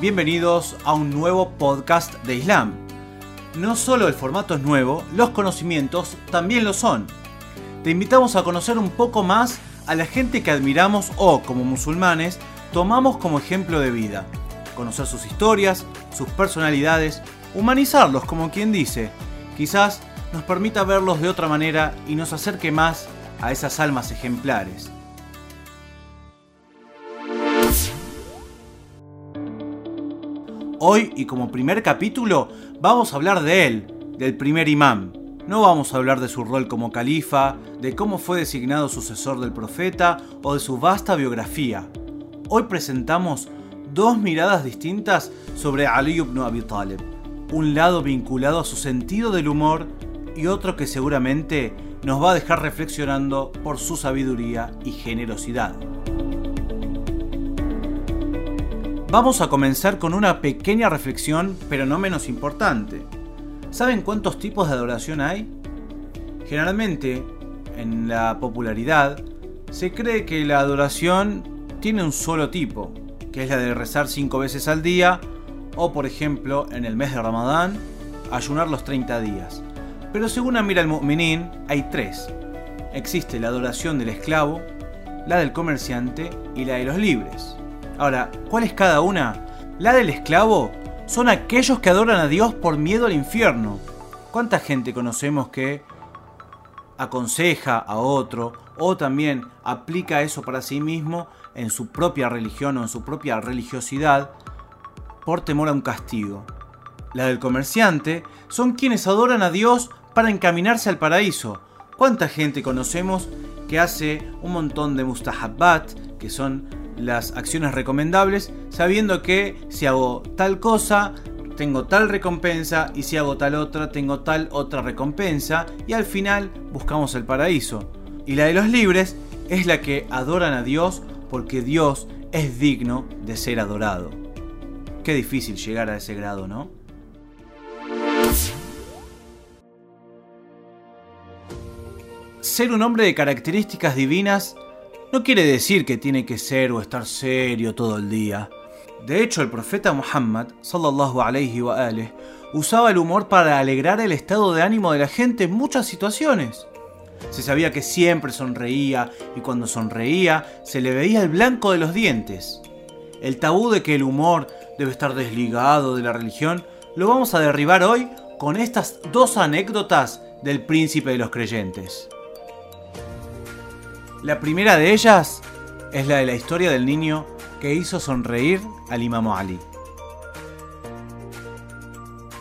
bienvenidos a un nuevo podcast de Islam. No solo el formato es nuevo, los conocimientos también lo son. Te invitamos a conocer un poco más a la gente que admiramos o, como musulmanes, tomamos como ejemplo de vida. Conocer sus historias, sus personalidades, humanizarlos como quien dice. Quizás nos permita verlos de otra manera y nos acerque más a esas almas ejemplares. Hoy y como primer capítulo vamos a hablar de él, del primer imán. No vamos a hablar de su rol como califa, de cómo fue designado sucesor del profeta o de su vasta biografía. Hoy presentamos dos miradas distintas sobre Ali ibn Abi Talib. Un lado vinculado a su sentido del humor y otro que seguramente nos va a dejar reflexionando por su sabiduría y generosidad. Vamos a comenzar con una pequeña reflexión, pero no menos importante. ¿Saben cuántos tipos de adoración hay? Generalmente, en la popularidad, se cree que la adoración tiene un solo tipo, que es la de rezar cinco veces al día, o por ejemplo, en el mes de Ramadán, ayunar los 30 días. Pero según Amir al-Mu'minin, hay tres. Existe la adoración del esclavo, la del comerciante y la de los libres. Ahora, ¿cuál es cada una? La del esclavo son aquellos que adoran a Dios por miedo al infierno. ¿Cuánta gente conocemos que aconseja a otro o también aplica eso para sí mismo en su propia religión o en su propia religiosidad por temor a un castigo? La del comerciante son quienes adoran a Dios para encaminarse al paraíso. ¿Cuánta gente conocemos que hace un montón de mustahabbat, que son las acciones recomendables, sabiendo que si hago tal cosa, tengo tal recompensa y si hago tal otra, tengo tal otra recompensa y al final buscamos el paraíso. Y la de los libres es la que adoran a Dios porque Dios es digno de ser adorado. Qué difícil llegar a ese grado, ¿no? Ser un hombre de características divinas no quiere decir que tiene que ser o estar serio todo el día. De hecho, el profeta Muhammad, sallallahu usaba el humor para alegrar el estado de ánimo de la gente en muchas situaciones. Se sabía que siempre sonreía y cuando sonreía se le veía el blanco de los dientes. El tabú de que el humor debe estar desligado de la religión lo vamos a derribar hoy con estas dos anécdotas del príncipe de los creyentes. La primera de ellas es la de la historia del niño que hizo sonreír al Imam Ali.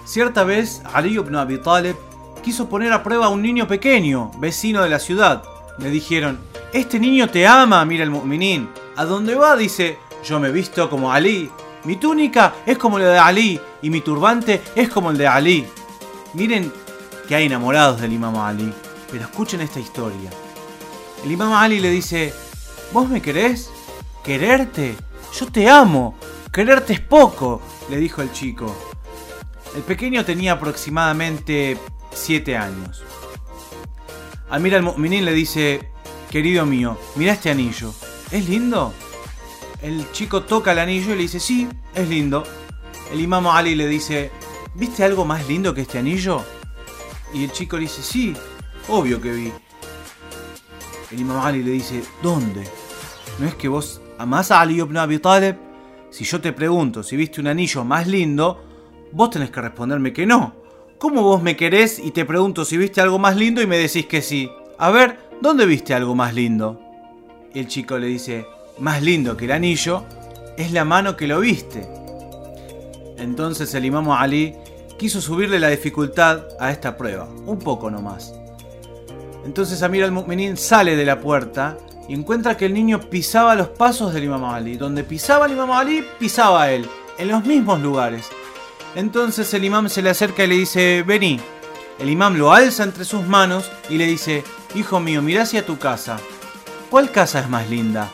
Cierta vez, Ali ibn Abi Talib quiso poner a prueba a un niño pequeño, vecino de la ciudad. Le dijeron, este niño te ama, mira el mu'minin. A dónde va, dice, yo me visto como Ali. Mi túnica es como la de Ali y mi turbante es como el de Ali. Miren que hay enamorados del Imam Ali, pero escuchen esta historia. El imam Ali le dice, ¿vos me querés? ¿Quererte? Yo te amo. Quererte es poco, le dijo el chico. El pequeño tenía aproximadamente 7 años. Amir al-Mu'minin le dice, querido mío, mira este anillo. ¿Es lindo? El chico toca el anillo y le dice, sí, es lindo. El imam Ali le dice, ¿viste algo más lindo que este anillo? Y el chico le dice, sí, obvio que vi. El Imam Ali le dice, ¿dónde? ¿No es que vos amás a Ali ibn Abi Talib? Si yo te pregunto si viste un anillo más lindo, vos tenés que responderme que no. ¿Cómo vos me querés y te pregunto si viste algo más lindo y me decís que sí? A ver, ¿dónde viste algo más lindo? El chico le dice, más lindo que el anillo es la mano que lo viste. Entonces el Imam Ali quiso subirle la dificultad a esta prueba, un poco nomás. Entonces Amir al-Mu'minin sale de la puerta y encuentra que el niño pisaba los pasos del Imam Ali. Donde pisaba el Imam Ali, pisaba él, en los mismos lugares. Entonces el imam se le acerca y le dice, vení. El imam lo alza entre sus manos y le dice, hijo mío, mira hacia tu casa. ¿Cuál casa es más linda?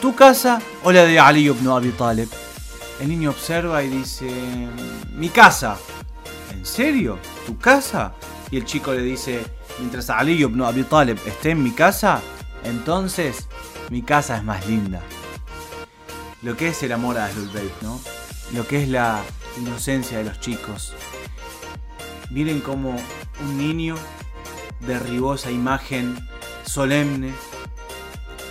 ¿Tu casa o la de Ali ibn Abi Talib? El niño observa y dice, mi casa. ¿En serio? ¿Tu casa? Y el chico le dice, mientras Ali ibn Abi esté en mi casa, entonces mi casa es más linda. Lo que es el amor a Ahlul ¿no? lo que es la inocencia de los chicos. Miren cómo un niño derribó esa imagen solemne,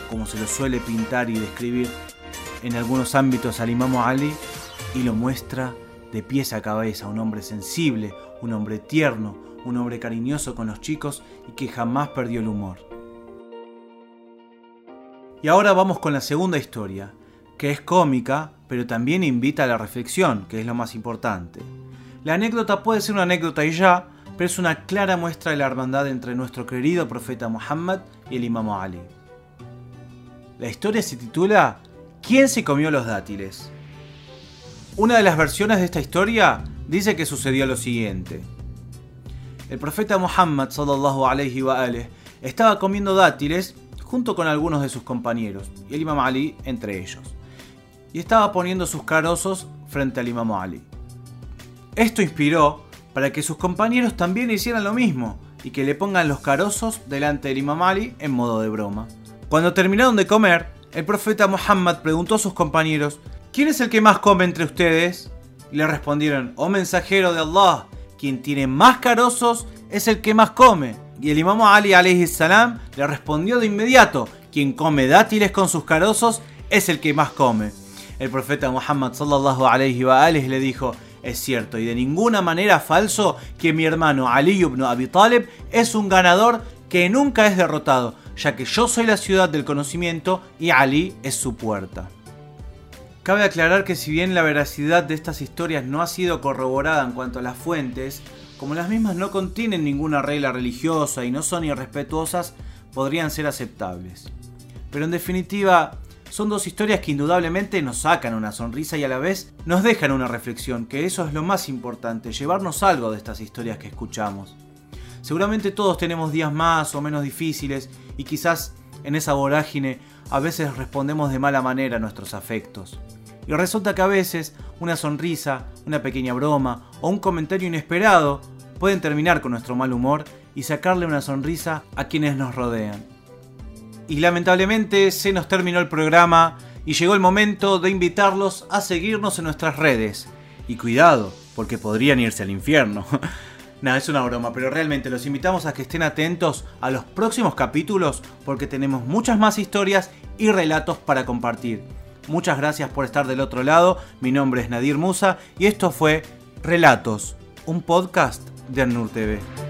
como se lo suele pintar y describir en algunos ámbitos al Imam Ali, y lo muestra de pies a cabeza, un hombre sensible, un hombre tierno, un hombre cariñoso con los chicos y que jamás perdió el humor. Y ahora vamos con la segunda historia, que es cómica, pero también invita a la reflexión, que es lo más importante. La anécdota puede ser una anécdota y ya, pero es una clara muestra de la hermandad entre nuestro querido profeta Muhammad y el Imam Ali. La historia se titula ¿Quién se comió los dátiles? Una de las versiones de esta historia dice que sucedió lo siguiente. El profeta Muhammad sallallahu alaihi wa estaba comiendo dátiles junto con algunos de sus compañeros, y el Imam Ali entre ellos, y estaba poniendo sus carozos frente al Imam Ali. Esto inspiró para que sus compañeros también hicieran lo mismo y que le pongan los carozos delante del Imam Ali en modo de broma. Cuando terminaron de comer, el profeta Muhammad preguntó a sus compañeros, ¿quién es el que más come entre ustedes? Y le respondieron, oh mensajero de Allah, quien tiene más carozos es el que más come. Y el imam Ali salam le respondió de inmediato, quien come dátiles con sus carozos es el que más come. El profeta Muhammad sallallahu alayhi wa le dijo, es cierto y de ninguna manera falso que mi hermano Ali ibn Abi Talib es un ganador que nunca es derrotado, ya que yo soy la ciudad del conocimiento y Ali es su puerta. Cabe aclarar que si bien la veracidad de estas historias no ha sido corroborada en cuanto a las fuentes, como las mismas no contienen ninguna regla religiosa y no son irrespetuosas, podrían ser aceptables. Pero en definitiva, son dos historias que indudablemente nos sacan una sonrisa y a la vez nos dejan una reflexión, que eso es lo más importante, llevarnos algo de estas historias que escuchamos. Seguramente todos tenemos días más o menos difíciles y quizás en esa vorágine a veces respondemos de mala manera a nuestros afectos. Y resulta que a veces una sonrisa, una pequeña broma o un comentario inesperado pueden terminar con nuestro mal humor y sacarle una sonrisa a quienes nos rodean. Y lamentablemente se nos terminó el programa y llegó el momento de invitarlos a seguirnos en nuestras redes. Y cuidado, porque podrían irse al infierno. Nada, es una broma, pero realmente los invitamos a que estén atentos a los próximos capítulos porque tenemos muchas más historias y relatos para compartir. Muchas gracias por estar del otro lado. Mi nombre es Nadir Musa y esto fue Relatos, un podcast de Annur TV.